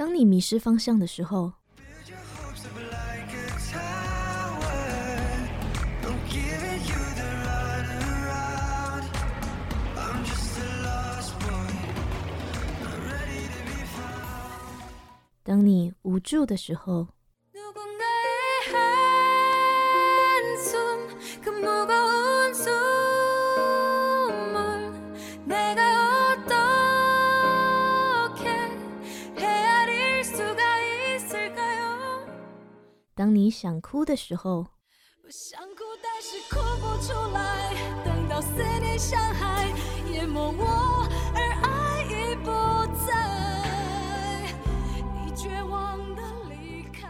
当你迷失方向的时候，当你无助的时候。当你想哭的时候，我想哭，但是哭不出来。等到思念像海淹没我，而爱已不在。你绝望的离开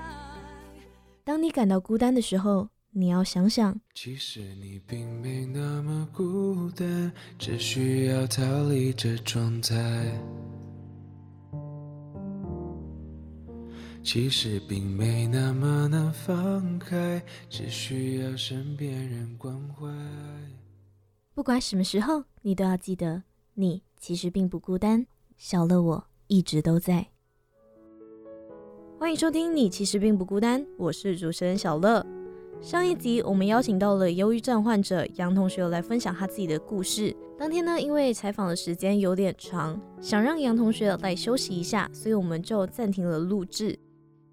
当你感到孤单的时候，你要想想，其实你并没那么孤单，只需要逃离这状态。其实并没那么难放开，只需要身边人关怀。不管什么时候，你都要记得，你其实并不孤单。小乐，我一直都在。欢迎收听《你其实并不孤单》，我是主持人小乐。上一集我们邀请到了忧郁症患者杨同学来分享他自己的故事。当天呢，因为采访的时间有点长，想让杨同学来休息一下，所以我们就暂停了录制。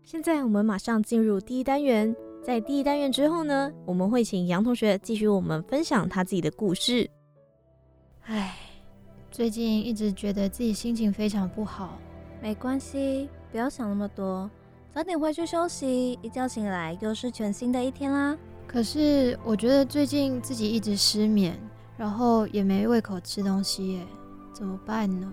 现在我们马上进入第一单元，在第一单元之后呢，我们会请杨同学继续我们分享他自己的故事。唉，最近一直觉得自己心情非常不好。没关系，不要想那么多，早点回去休息，一觉醒来又是全新的一天啦。可是我觉得最近自己一直失眠，然后也没胃口吃东西耶，怎么办呢？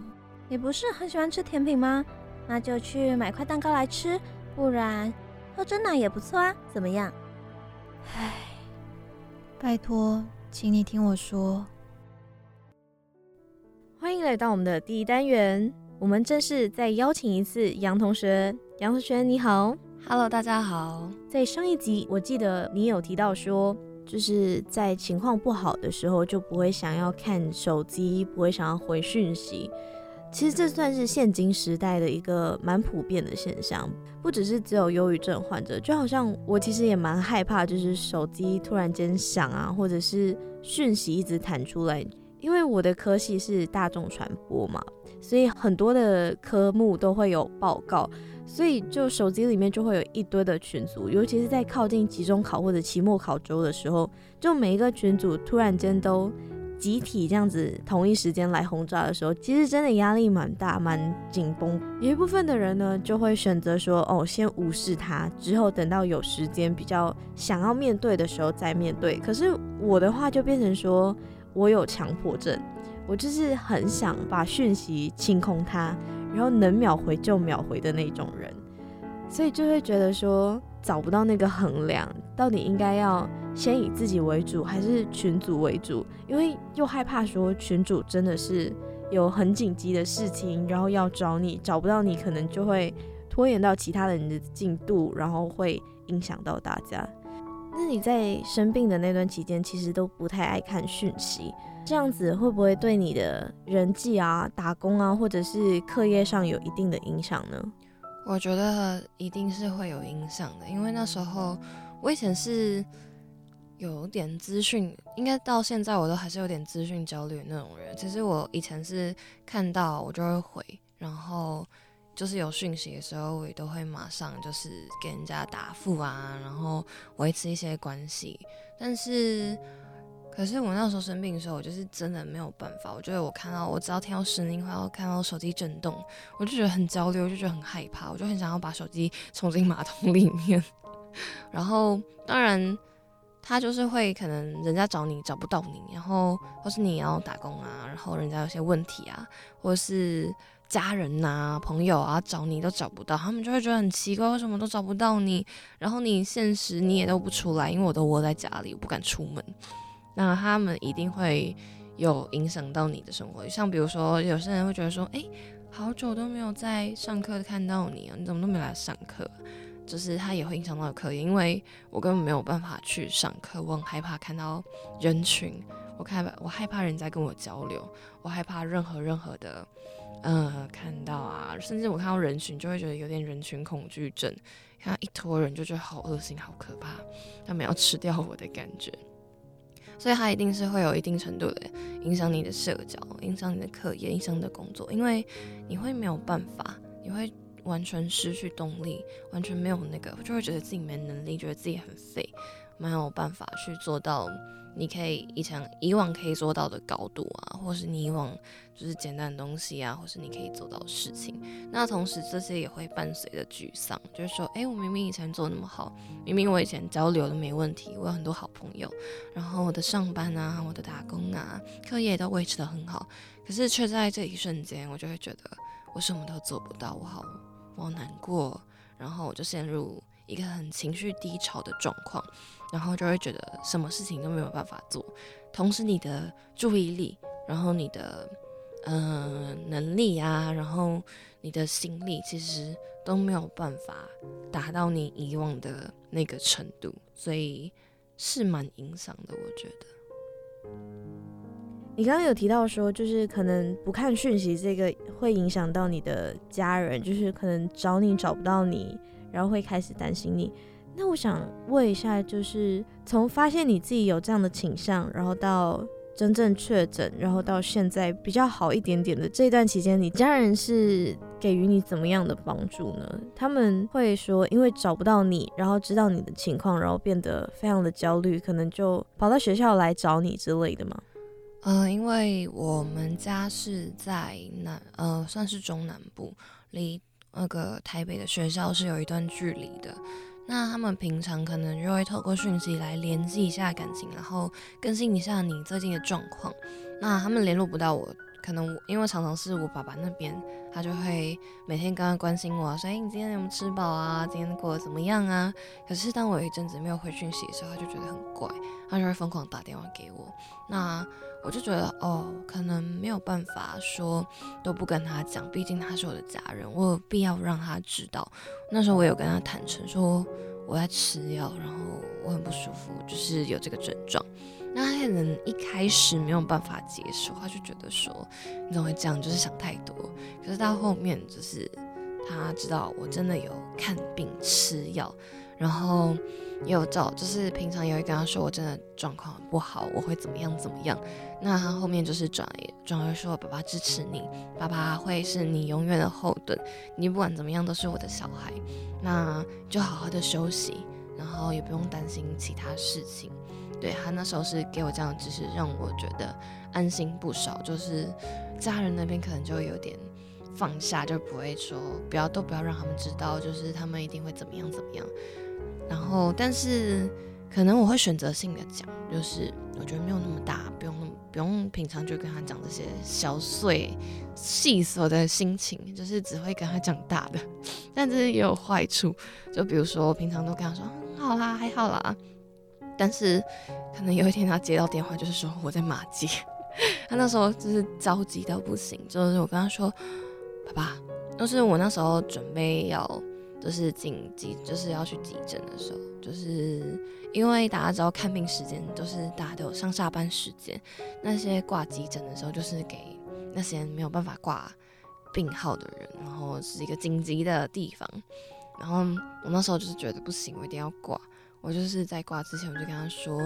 你不是很喜欢吃甜品吗？那就去买块蛋糕来吃。不然喝真奶也不错啊，怎么样？唉，拜托，请你听我说。欢迎来到我们的第一单元，我们正式再邀请一次杨同学。杨同学你好，Hello，大家好。在上一集，我记得你有提到说，就是在情况不好的时候，就不会想要看手机，不会想要回讯息。其实这算是现今时代的一个蛮普遍的现象，不只是只有忧郁症患者，就好像我其实也蛮害怕，就是手机突然间响啊，或者是讯息一直弹出来，因为我的科系是大众传播嘛，所以很多的科目都会有报告，所以就手机里面就会有一堆的群组，尤其是在靠近期中考或者期末考周的时候，就每一个群组突然间都。集体这样子同一时间来轰炸的时候，其实真的压力蛮大、蛮紧绷。有一部分的人呢，就会选择说：“哦，先无视它，之后等到有时间、比较想要面对的时候再面对。”可是我的话就变成说，我有强迫症，我就是很想把讯息清空它，然后能秒回就秒回的那种人，所以就会觉得说找不到那个衡量，到底应该要。先以自己为主还是群组为主？因为又害怕说群主真的是有很紧急的事情，然后要找你找不到你，可能就会拖延到其他人的进度，然后会影响到大家。那你在生病的那段期间，其实都不太爱看讯息，这样子会不会对你的人际啊、打工啊，或者是课业上有一定的影响呢？我觉得一定是会有影响的，因为那时候我以前是。有点资讯，应该到现在我都还是有点资讯焦虑那种人。其实我以前是看到我就会回，然后就是有讯息的时候，我也都会马上就是给人家答复啊，然后维持一些关系。但是，可是我那时候生病的时候，我就是真的没有办法。我觉得我看到我只要听到声音，或者看到手机震动，我就觉得很焦虑，我就觉得很害怕，我就很想要把手机冲进马桶里面。然后，当然。他就是会可能人家找你找不到你，然后或是你要打工啊，然后人家有些问题啊，或是家人呐、朋友啊找你都找不到，他们就会觉得很奇怪，为什么都找不到你？然后你现实你也都不出来，因为我都窝在家里，我不敢出门。那他们一定会有影响到你的生活，像比如说有些人会觉得说，哎，好久都没有在上课看到你啊，你怎么都没来上课？就是它也会影响到课业，因为我根本没有办法去上课，我很害怕看到人群，我害怕我害怕人在跟我交流，我害怕任何任何的呃看到啊，甚至我看到人群就会觉得有点人群恐惧症，看到一坨人就觉得好恶心、好可怕，他们要吃掉我的感觉。所以它一定是会有一定程度的影响你的社交，影响你的课业，影响你的工作，因为你会没有办法，你会完全失去动力，完全没有那个，就会觉得自己没能力，觉得自己很废，没有办法去做到。你可以以前以往可以做到的高度啊，或是你以往就是简单的东西啊，或是你可以做到的事情。那同时这些也会伴随着沮丧，就是说，哎，我明明以前做那么好，明明我以前交流都没问题，我有很多好朋友，然后我的上班啊，我的打工啊，课业都维持得很好，可是却在这一瞬间，我就会觉得我什么都做不到，我好我难过，然后我就陷入一个很情绪低潮的状况。然后就会觉得什么事情都没有办法做，同时你的注意力，然后你的嗯能力啊，然后你的心力，其实都没有办法达到你以往的那个程度，所以是蛮影响的。我觉得，你刚刚有提到说，就是可能不看讯息，这个会影响到你的家人，就是可能找你找不到你，然后会开始担心你。那我想问一下，就是从发现你自己有这样的倾向，然后到真正确诊，然后到现在比较好一点点的这段期间，你家人是给予你怎么样的帮助呢？他们会说，因为找不到你，然后知道你的情况，然后变得非常的焦虑，可能就跑到学校来找你之类的吗？嗯，因为我们家是在南，呃，算是中南部，离那个台北的学校是有一段距离的。那他们平常可能就会透过讯息来联系一下感情，然后更新一下你最近的状况。那他们联络不到我，可能因为常常是我爸爸那边，他就会每天刚刚关心我，说：“哎，你今天有没有吃饱啊？今天过得怎么样啊？”可是当我有一阵子没有回讯息的时候，他就觉得很怪，他就会疯狂打电话给我。那我就觉得哦，可能没有办法说都不跟他讲，毕竟他是我的家人，我有必要让他知道。那时候我有跟他坦诚说我在吃药，然后我很不舒服，就是有这个症状。那他可能一开始没有办法接受，他就觉得说你怎么会这样，就是想太多。可是到后面就是他知道我真的有看病吃药，然后。也有照，就是平常也会跟他说我真的状况不好，我会怎么样怎么样。那他后面就是转转而说爸爸支持你，爸爸会是你永远的后盾，你不管怎么样都是我的小孩，那就好好的休息，然后也不用担心其他事情。对他那时候是给我这样的支持，让我觉得安心不少。就是家人那边可能就有点放下，就不会说不要都不要让他们知道，就是他们一定会怎么样怎么样。然后，但是可能我会选择性的讲，就是我觉得没有那么大，不用那么不用平常就跟他讲这些小碎细琐的心情，就是只会跟他讲大的。但这也有坏处，就比如说我平常都跟他说嗯好啦，还好啦，但是可能有一天他接到电话，就是说我在马街，他那时候就是着急到不行，就是我跟他说爸爸，就是我那时候准备要。就是紧急，就是要去急诊的时候，就是因为大家知道看病时间都是大家都有上下班时间，那些挂急诊的时候就是给那些没有办法挂病号的人，然后是一个紧急的地方。然后我那时候就是觉得不行，我一定要挂。我就是在挂之前我就跟他说，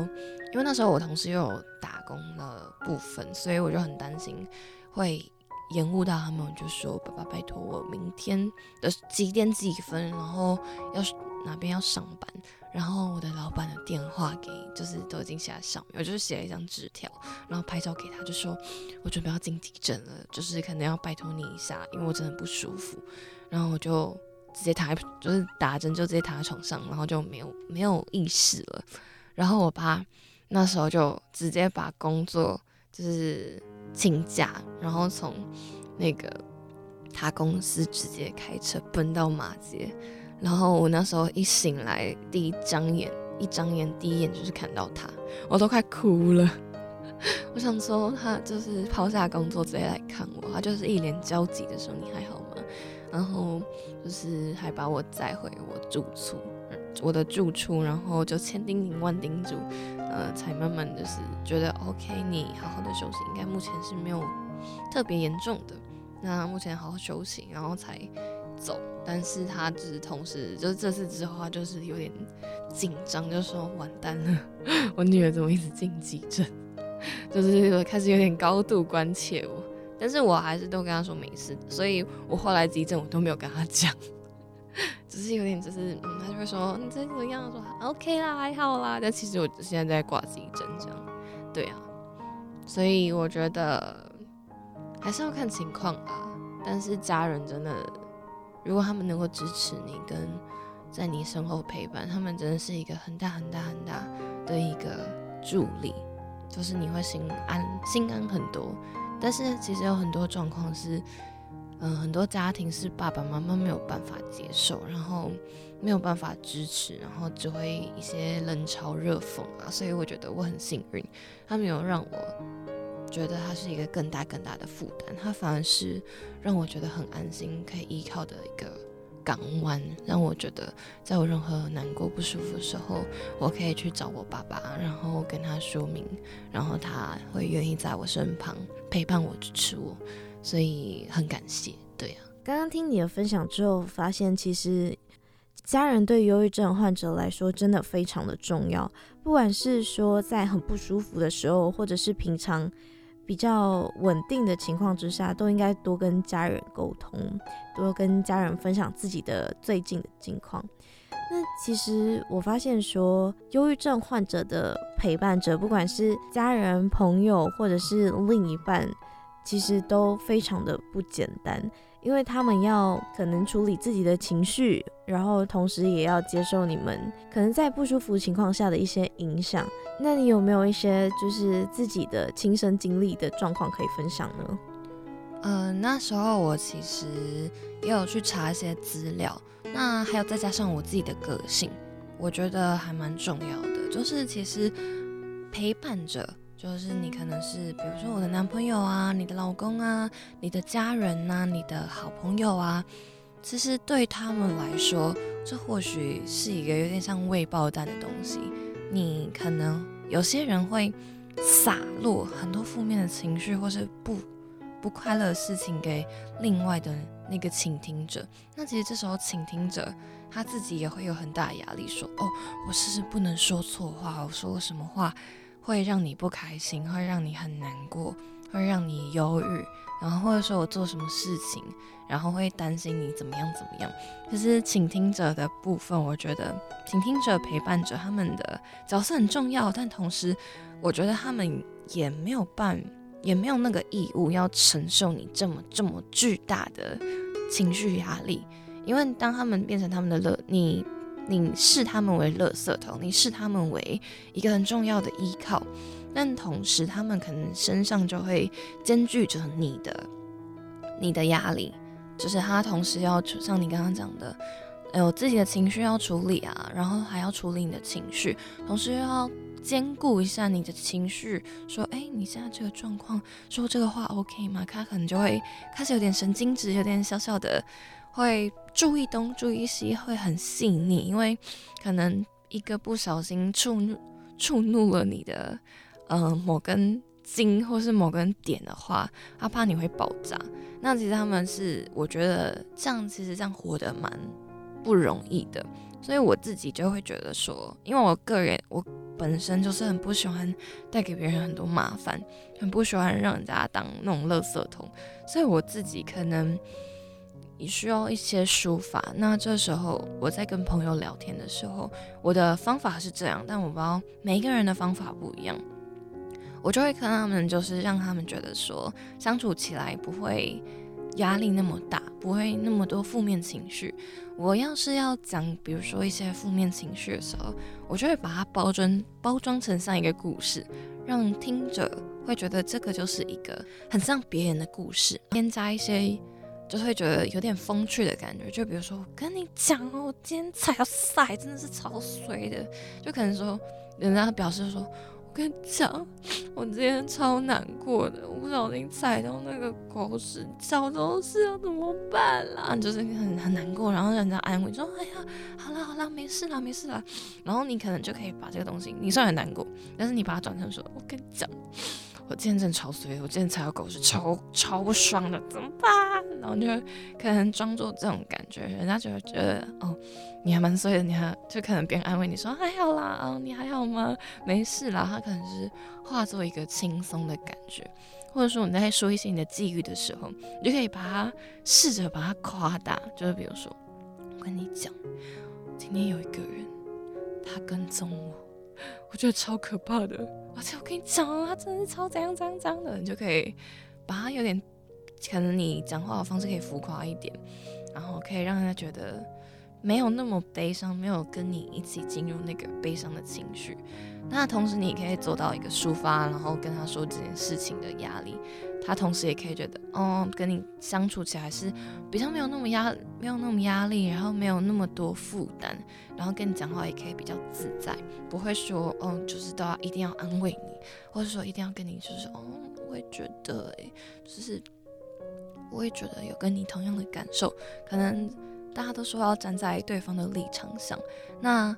因为那时候我同事又有打工的部分，所以我就很担心会。延误到他们，就说爸爸拜托我明天的几点几分，然后要哪边要上班，然后我的老板的电话给就是都已经写在上面，我就是写了一张纸条，然后拍照给他，就说我准备要进急诊了，就是可能要拜托你一下，因为我真的不舒服，然后我就直接躺在就是打针就直接躺在床上，然后就没有没有意识了，然后我爸那时候就直接把工作就是。请假，然后从那个他公司直接开车奔到马街，然后我那时候一醒来，第一张眼一张眼第一眼就是看到他，我都快哭了。我想说他就是抛下工作直接来看我，他就是一脸焦急的说：“你还好吗？”然后就是还把我载回我住处，我的住处，然后就千叮咛万叮嘱。呃，才慢慢的是觉得 OK，你好好的休息，应该目前是没有特别严重的。那目前好好休息，然后才走。但是他就是同时，就是这次之后，他就是有点紧张，就说完蛋了，我女儿怎么一直进急诊，就是开始有点高度关切我。但是我还是都跟他说没事，所以我后来急诊我都没有跟他讲，只是有点就是嗯，他就会说你这怎么样？说 OK 啦，还好啦。但其实我现在在挂急诊这样，对啊，所以我觉得。还是要看情况吧，但是家人真的，如果他们能够支持你，跟在你身后陪伴，他们真的是一个很大很大很大的一个助力，就是你会心安心安很多。但是其实有很多状况是，嗯，很多家庭是爸爸妈妈没有办法接受，然后没有办法支持，然后只会一些冷嘲热讽啊。所以我觉得我很幸运，他没有让我。觉得他是一个更大更大的负担，他反而是让我觉得很安心，可以依靠的一个港湾，让我觉得在我任何难过不舒服的时候，我可以去找我爸爸，然后跟他说明，然后他会愿意在我身旁陪伴我支持我，所以很感谢。对啊，刚刚听你的分享之后，发现其实家人对忧郁症患者来说真的非常的重要，不管是说在很不舒服的时候，或者是平常。比较稳定的情况之下，都应该多跟家人沟通，多跟家人分享自己的最近的近况。那其实我发现说，忧郁症患者的陪伴者，不管是家人、朋友，或者是另一半，其实都非常的不简单。因为他们要可能处理自己的情绪，然后同时也要接受你们可能在不舒服情况下的一些影响。那你有没有一些就是自己的亲身经历的状况可以分享呢？呃，那时候我其实也有去查一些资料，那还有再加上我自己的个性，我觉得还蛮重要的，就是其实陪伴着。就是你可能是，比如说我的男朋友啊，你的老公啊，你的家人呐，你的好朋友啊，其实对他们来说，这或许是一个有点像未爆弹的东西。你可能有些人会洒落很多负面的情绪，或是不不快乐的事情给另外的那个倾听者。那其实这时候倾听者他自己也会有很大的压力，说哦，我是不是不能说错话？我说了什么话？会让你不开心，会让你很难过，会让你忧郁，然后或者说我做什么事情，然后会担心你怎么样怎么样。其实倾听者的部分，我觉得倾听者、陪伴者他们的角色很重要，但同时我觉得他们也没有办，也没有那个义务要承受你这么这么巨大的情绪压力，因为当他们变成他们的乐，你。你视他们为垃圾桶，你视他们为一个很重要的依靠，但同时他们可能身上就会兼具着你的你的压力，就是他同时要像你刚刚讲的，有自己的情绪要处理啊，然后还要处理你的情绪，同时又要兼顾一下你的情绪，说，哎，你现在这个状况说这个话 OK 吗？他可能就会开始有点神经质，有点小小的。会注意东注意西，会很细腻，因为可能一个不小心触怒触怒了你的，呃，某根筋或是某根点的话，他怕你会爆炸。那其实他们是，我觉得这样其实这样活得蛮不容易的，所以我自己就会觉得说，因为我个人我本身就是很不喜欢带给别人很多麻烦，很不喜欢让人家当那种垃圾桶，所以我自己可能。你需要一些抒发，那这时候我在跟朋友聊天的时候，我的方法是这样，但我不知道每一个人的方法不一样，我就会看他们，就是让他们觉得说相处起来不会压力那么大，不会那么多负面情绪。我要是要讲，比如说一些负面情绪的时候，我就会把它包装包装成像一个故事，让听者会觉得这个就是一个很像别人的故事，添加一些。就会觉得有点风趣的感觉，就比如说我跟你讲哦，我今天踩到赛真的是超衰的，就可能说人家表示说，我跟你讲，我今天超难过的，我不小心踩到那个狗屎，小都是要怎么办啦？就是很很难过，然后人家安慰说，哎呀，好啦好啦，没事啦没事啦，然后你可能就可以把这个东西，你虽然很难过，但是你把它转成说，我跟你讲。我今天真的超衰，我今天踩到狗是超超不爽的，怎么办？然后就可能装作这种感觉，人家就会觉得哦，你还蛮衰的，你还就可能别人安慰你说还好啦，哦，你还好吗？没事啦，他可能是化作一个轻松的感觉，或者说你在说一些你的际遇的时候，你就可以把它试着把它夸大，就是比如说，我跟你讲，今天有一个人他跟踪我，我觉得超可怕的，而且我跟你讲啊，他真的是超怎样怎样怎样的，你就可以把他有点。可能你讲话的方式可以浮夸一点，然后可以让人家觉得没有那么悲伤，没有跟你一起进入那个悲伤的情绪。那同时你可以做到一个抒发，然后跟他说这件事情的压力。他同时也可以觉得，哦，跟你相处起来是比较没有那么压，没有那么压力，然后没有那么多负担，然后跟你讲话也可以比较自在，不会说，哦，就是都要一定要安慰你，或者说一定要跟你就是，哦，我也觉得，诶，就是。我也觉得有跟你同样的感受，可能大家都说要站在对方的立场上，那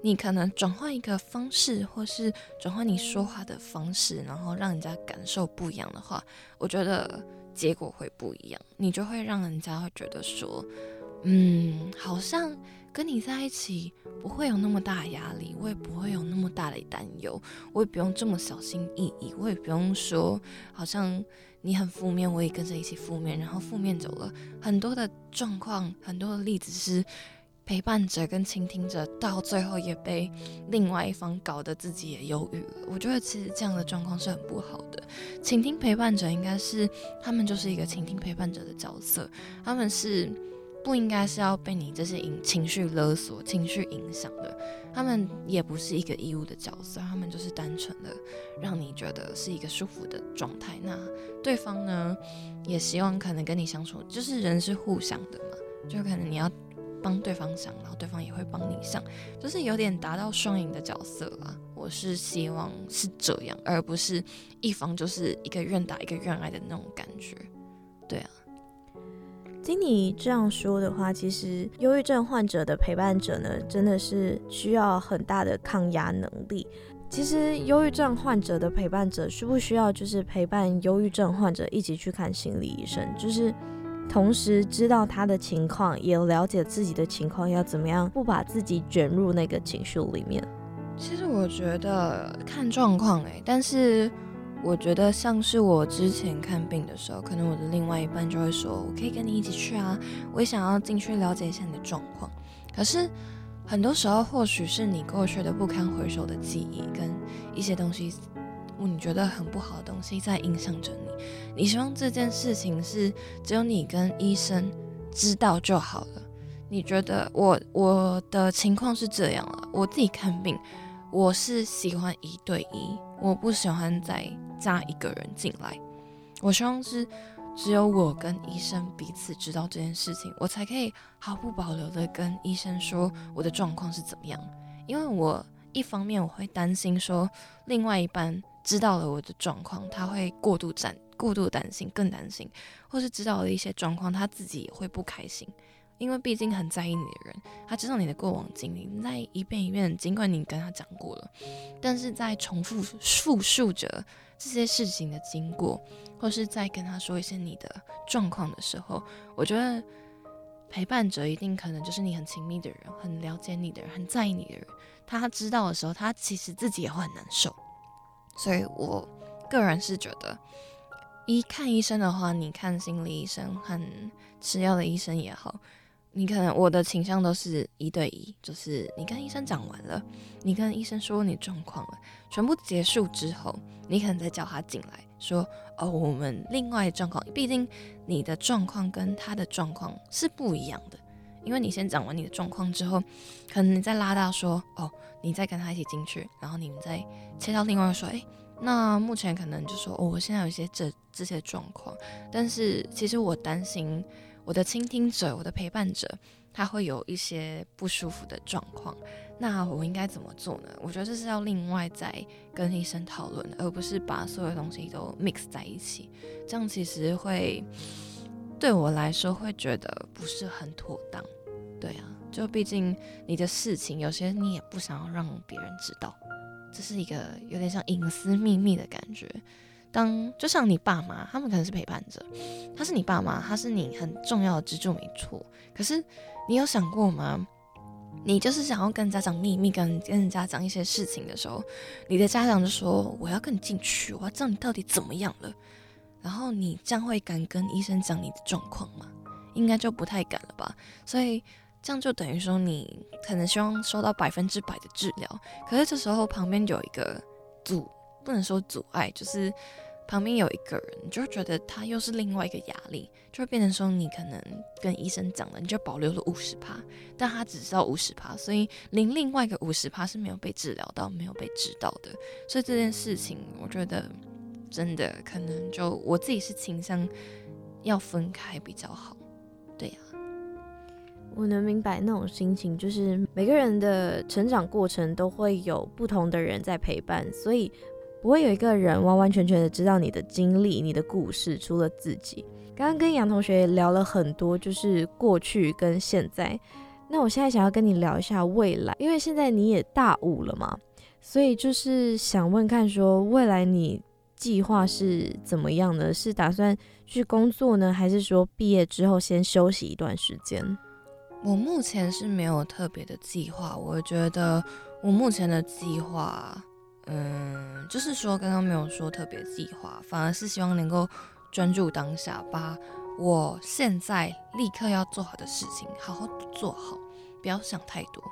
你可能转换一个方式，或是转换你说话的方式，然后让人家感受不一样的话，我觉得结果会不一样，你就会让人家会觉得说，嗯，好像跟你在一起不会有那么大压力，我也不会有那么大的担忧，我也不用这么小心翼翼，我也不用说好像。你很负面，我也跟着一起负面，然后负面走了很多的状况，很多的例子是陪伴者跟倾听者到最后也被另外一方搞得自己也忧郁了。我觉得其实这样的状况是很不好的。倾听陪伴者应该是他们就是一个倾听陪伴者的角色，他们是。不应该是要被你这些影情绪勒索、情绪影响的。他们也不是一个义务的角色，他们就是单纯的让你觉得是一个舒服的状态。那对方呢，也希望可能跟你相处，就是人是互相的嘛，就可能你要帮对方想，然后对方也会帮你想，就是有点达到双赢的角色啦。我是希望是这样，而不是一方就是一个愿打一个愿挨的那种感觉。对啊。听你这样说的话，其实忧郁症患者的陪伴者呢，真的是需要很大的抗压能力。其实，忧郁症患者的陪伴者需不需要就是陪伴忧郁症患者一起去看心理医生，就是同时知道他的情况，也了解自己的情况，要怎么样不把自己卷入那个情绪里面。其实我觉得看状况诶，但是。我觉得像是我之前看病的时候，可能我的另外一半就会说：“我可以跟你一起去啊，我也想要进去了解一下你的状况。”可是很多时候，或许是你过去的不堪回首的记忆跟一些东西，你觉得很不好的东西在影响着你。你希望这件事情是只有你跟医生知道就好了。你觉得我我的情况是这样了，我自己看病，我是喜欢一对一，我不喜欢再。加一个人进来，我希望是只有我跟医生彼此知道这件事情，我才可以毫不保留的跟医生说我的状况是怎么样。因为我一方面我会担心说，另外一半知道了我的状况，他会过度担过度担心，更担心，或是知道了一些状况，他自己也会不开心。因为毕竟很在意你的人，他知道你的过往经历，在一遍一遍，尽管你跟他讲过了，但是在重复复述着。这些事情的经过，或是在跟他说一些你的状况的时候，我觉得陪伴者一定可能就是你很亲密的人，很了解你的人，很在意你的人。他知道的时候，他其实自己也会很难受。所以我个人是觉得，一看医生的话，你看心理医生和吃药的医生也好。你可能我的倾向都是一对一，就是你跟医生讲完了，你跟医生说你状况了，全部结束之后，你可能再叫他进来，说哦，我们另外状况，毕竟你的状况跟他的状况是不一样的，因为你先讲完你的状况之后，可能你再拉到说哦，你再跟他一起进去，然后你们再切到另外说，哎，那目前可能就说哦，我现在有一些这这些状况，但是其实我担心。我的倾听者，我的陪伴者，他会有一些不舒服的状况，那我应该怎么做呢？我觉得这是要另外再跟医生讨论，而不是把所有东西都 mix 在一起，这样其实会对我来说会觉得不是很妥当。对啊，就毕竟你的事情，有些你也不想要让别人知道，这是一个有点像隐私秘密的感觉。当就像你爸妈，他们可能是陪伴者，他是你爸妈，他是你很重要的支柱，没错。可是你有想过吗？你就是想要跟家长秘密，跟跟人家讲一些事情的时候，你的家长就说：“我要跟你进去，我要知道你到底怎么样了。”然后你将会敢跟医生讲你的状况吗？应该就不太敢了吧。所以这样就等于说，你可能希望收到百分之百的治疗，可是这时候旁边有一个阻，不能说阻碍，就是旁边有一个人，你就觉得他又是另外一个压力，就会变成说，你可能跟医生讲了，你就保留了五十趴，但他只知道五十趴，所以另另外一个五十趴是没有被治疗到，没有被知道的。所以这件事情，我觉得真的可能就我自己是倾向要分开比较好。对呀、我能明白那种心情，就是每个人的成长过程都会有不同的人在陪伴，所以不会有一个人完完全全的知道你的经历、你的故事，除了自己。刚刚跟杨同学聊了很多，就是过去跟现在。那我现在想要跟你聊一下未来，因为现在你也大五了嘛，所以就是想问看说，未来你计划是怎么样呢？是打算去工作呢，还是说毕业之后先休息一段时间？我目前是没有特别的计划，我觉得我目前的计划，嗯，就是说刚刚没有说特别计划，反而是希望能够专注当下，把我现在立刻要做好的事情好好做好，不要想太多。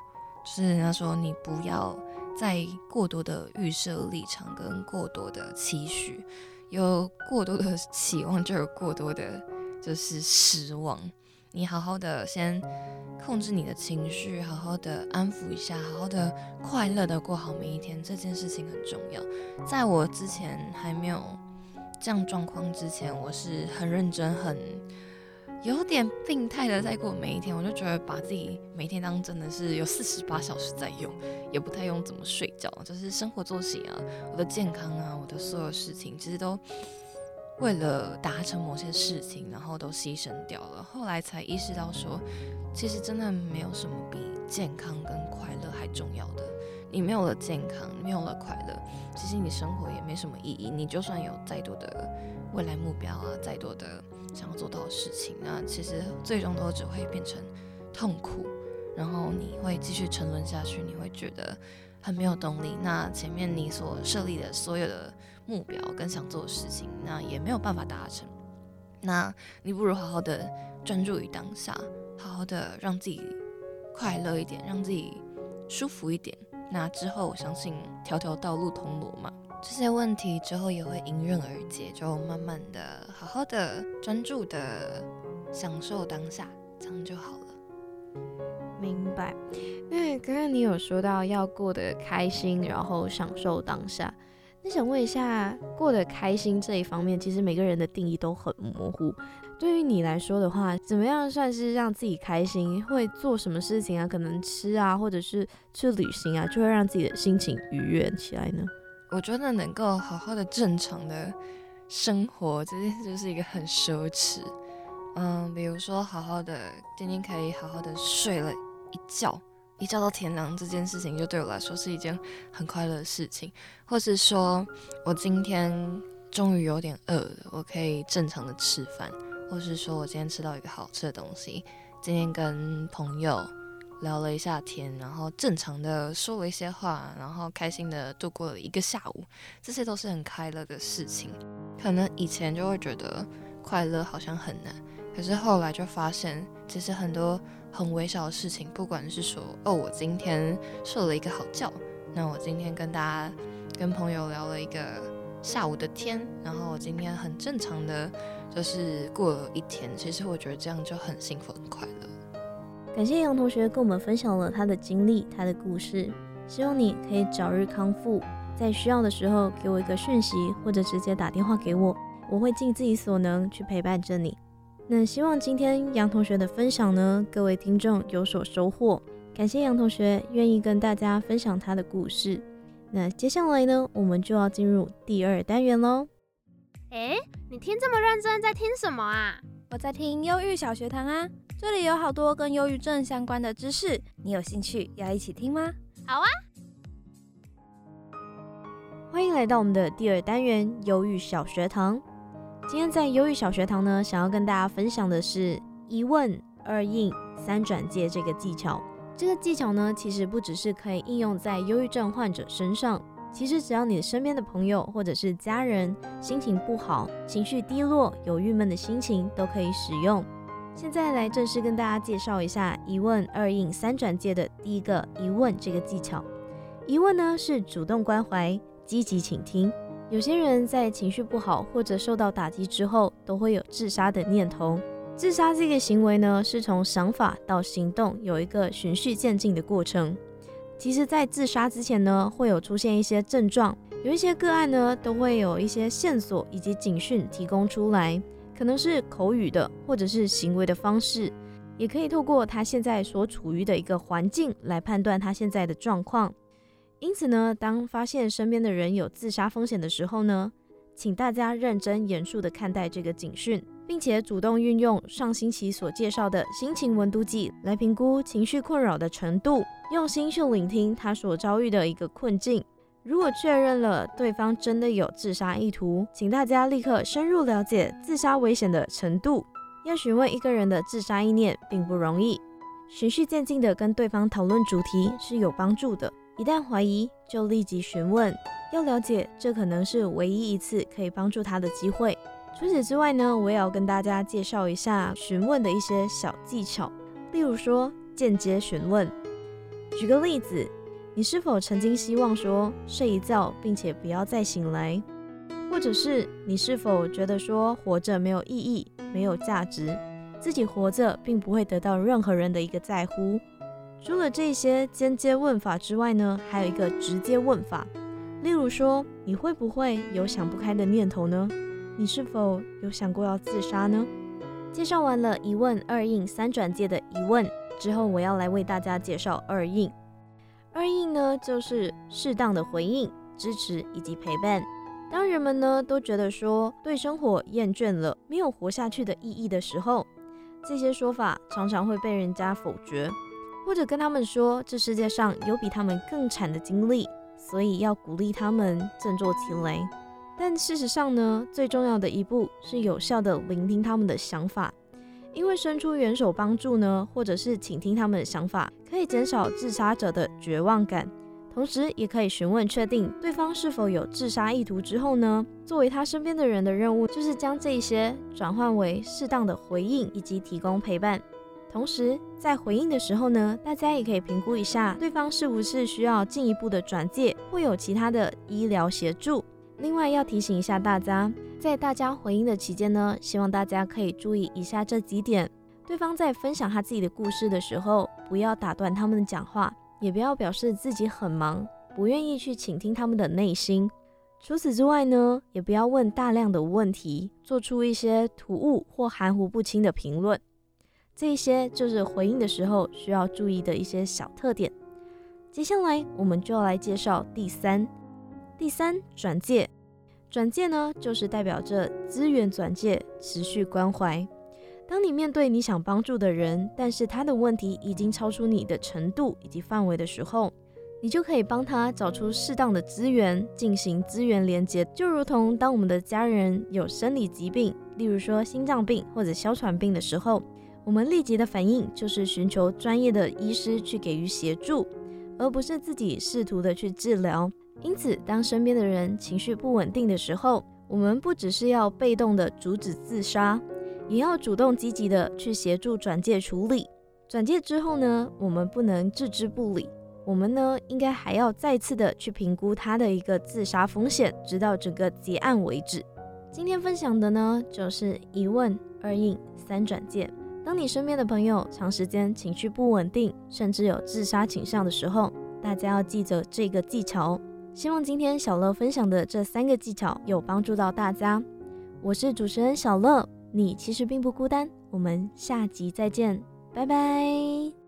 就是人家说你不要再过多的预设立场跟过多的期许，有过多的 期望就有过多的就是失望。你好好的先控制你的情绪，好好的安抚一下，好好的快乐的过好每一天，这件事情很重要。在我之前还没有这样状况之前，我是很认真、很有点病态的在过每一天。我就觉得把自己每天当真的是有四十八小时在用，也不太用怎么睡觉，就是生活作息啊，我的健康啊，我的所有事情，其实都。为了达成某些事情，然后都牺牲掉了。后来才意识到说，其实真的没有什么比健康跟快乐还重要的。你没有了健康，没有了快乐，其实你生活也没什么意义。你就算有再多的未来目标啊，再多的想要做到的事情，那其实最终都只会变成痛苦。然后你会继续沉沦下去，你会觉得很没有动力。那前面你所设立的所有的。目标跟想做的事情，那也没有办法达成。那你不如好好的专注于当下，好好的让自己快乐一点，让自己舒服一点。那之后，我相信条条道路通罗马，这些问题之后也会迎刃而解。就慢慢的、好好的、专注的享受当下，这样就好了。明白。因为刚刚你有说到要过得开心，然后享受当下。那想问一下，过得开心这一方面，其实每个人的定义都很模糊。对于你来说的话，怎么样算是让自己开心？会做什么事情啊？可能吃啊，或者是去旅行啊，就会让自己的心情愉悦起来呢？我觉得能够好好的正常的生活，这件事就是一个很奢侈。嗯，比如说好好的今天可以好好的睡了一觉。一觉到天亮这件事情，就对我来说是一件很快乐的事情，或是说我今天终于有点饿了，我可以正常的吃饭，或是说我今天吃到一个好吃的东西，今天跟朋友聊了一下天，然后正常的说了一些话，然后开心的度过了一个下午，这些都是很快乐的事情。可能以前就会觉得快乐好像很难，可是后来就发现，其实很多。很微小的事情，不管是说哦，我今天睡了一个好觉，那我今天跟大家、跟朋友聊了一个下午的天，然后我今天很正常的就是过了一天，其实我觉得这样就很幸福、很快乐。感谢杨同学跟我们分享了他的经历、他的故事，希望你可以早日康复，在需要的时候给我一个讯息，或者直接打电话给我，我会尽自己所能去陪伴着你。那希望今天杨同学的分享呢，各位听众有所收获。感谢杨同学愿意跟大家分享他的故事。那接下来呢，我们就要进入第二单元喽。哎，你听这么认真，在听什么啊？我在听忧郁小学堂啊，这里有好多跟忧郁症相关的知识，你有兴趣要一起听吗？好啊。欢迎来到我们的第二单元——忧郁小学堂。今天在忧郁小学堂呢，想要跟大家分享的是一问二应三转介这个技巧。这个技巧呢，其实不只是可以应用在忧郁症患者身上，其实只要你身边的朋友或者是家人心情不好、情绪低落、有郁闷的心情，都可以使用。现在来正式跟大家介绍一下一问二应三转介的第一个一问这个技巧。一问呢是主动关怀、积极倾听。有些人在情绪不好或者受到打击之后，都会有自杀的念头。自杀这个行为呢，是从想法到行动有一个循序渐进的过程。其实，在自杀之前呢，会有出现一些症状，有一些个案呢，都会有一些线索以及警讯提供出来。可能是口语的，或者是行为的方式，也可以透过他现在所处于的一个环境来判断他现在的状况。因此呢，当发现身边的人有自杀风险的时候呢，请大家认真严肃的看待这个警讯，并且主动运用上星期所介绍的心情温度计来评估情绪困扰的程度，用心去聆听他所遭遇的一个困境。如果确认了对方真的有自杀意图，请大家立刻深入了解自杀危险的程度。要询问一个人的自杀意念并不容易，循序渐进的跟对方讨论主题是有帮助的。一旦怀疑，就立即询问。要了解，这可能是唯一一次可以帮助他的机会。除此之外呢，我也要跟大家介绍一下询问的一些小技巧，例如说间接询问。举个例子。你是否曾经希望说睡一觉，并且不要再醒来？或者是你是否觉得说活着没有意义、没有价值，自己活着并不会得到任何人的一个在乎？除了这些间接问法之外呢，还有一个直接问法，例如说你会不会有想不开的念头呢？你是否有想过要自杀呢？介绍完了一问二应三转介的疑问之后，我要来为大家介绍二应。二应呢，就是适当的回应、支持以及陪伴。当人们呢都觉得说对生活厌倦了，没有活下去的意义的时候，这些说法常常会被人家否决，或者跟他们说这世界上有比他们更惨的经历，所以要鼓励他们振作起来。但事实上呢，最重要的一步是有效的聆听他们的想法。因为伸出援手帮助呢，或者是倾听他们的想法，可以减少自杀者的绝望感，同时也可以询问确定对方是否有自杀意图之后呢，作为他身边的人的任务就是将这些转换为适当的回应以及提供陪伴。同时在回应的时候呢，大家也可以评估一下对方是不是需要进一步的转介或有其他的医疗协助。另外要提醒一下大家。在大家回应的期间呢，希望大家可以注意以下这几点：对方在分享他自己的故事的时候，不要打断他们的讲话，也不要表示自己很忙，不愿意去倾听他们的内心。除此之外呢，也不要问大量的问题，做出一些突兀或含糊不清的评论。这些就是回应的时候需要注意的一些小特点。接下来我们就要来介绍第三，第三转介。转介呢，就是代表着资源转介、持续关怀。当你面对你想帮助的人，但是他的问题已经超出你的程度以及范围的时候，你就可以帮他找出适当的资源，进行资源连接。就如同当我们的家人有生理疾病，例如说心脏病或者哮喘病的时候，我们立即的反应就是寻求专业的医师去给予协助，而不是自己试图的去治疗。因此，当身边的人情绪不稳定的时候，我们不只是要被动的阻止自杀，也要主动积极的去协助转介处理。转介之后呢，我们不能置之不理，我们呢应该还要再次的去评估他的一个自杀风险，直到整个结案为止。今天分享的呢，就是一问二应三转介。当你身边的朋友长时间情绪不稳定，甚至有自杀倾向的时候，大家要记着这个技巧。希望今天小乐分享的这三个技巧有帮助到大家。我是主持人小乐，你其实并不孤单。我们下集再见，拜拜。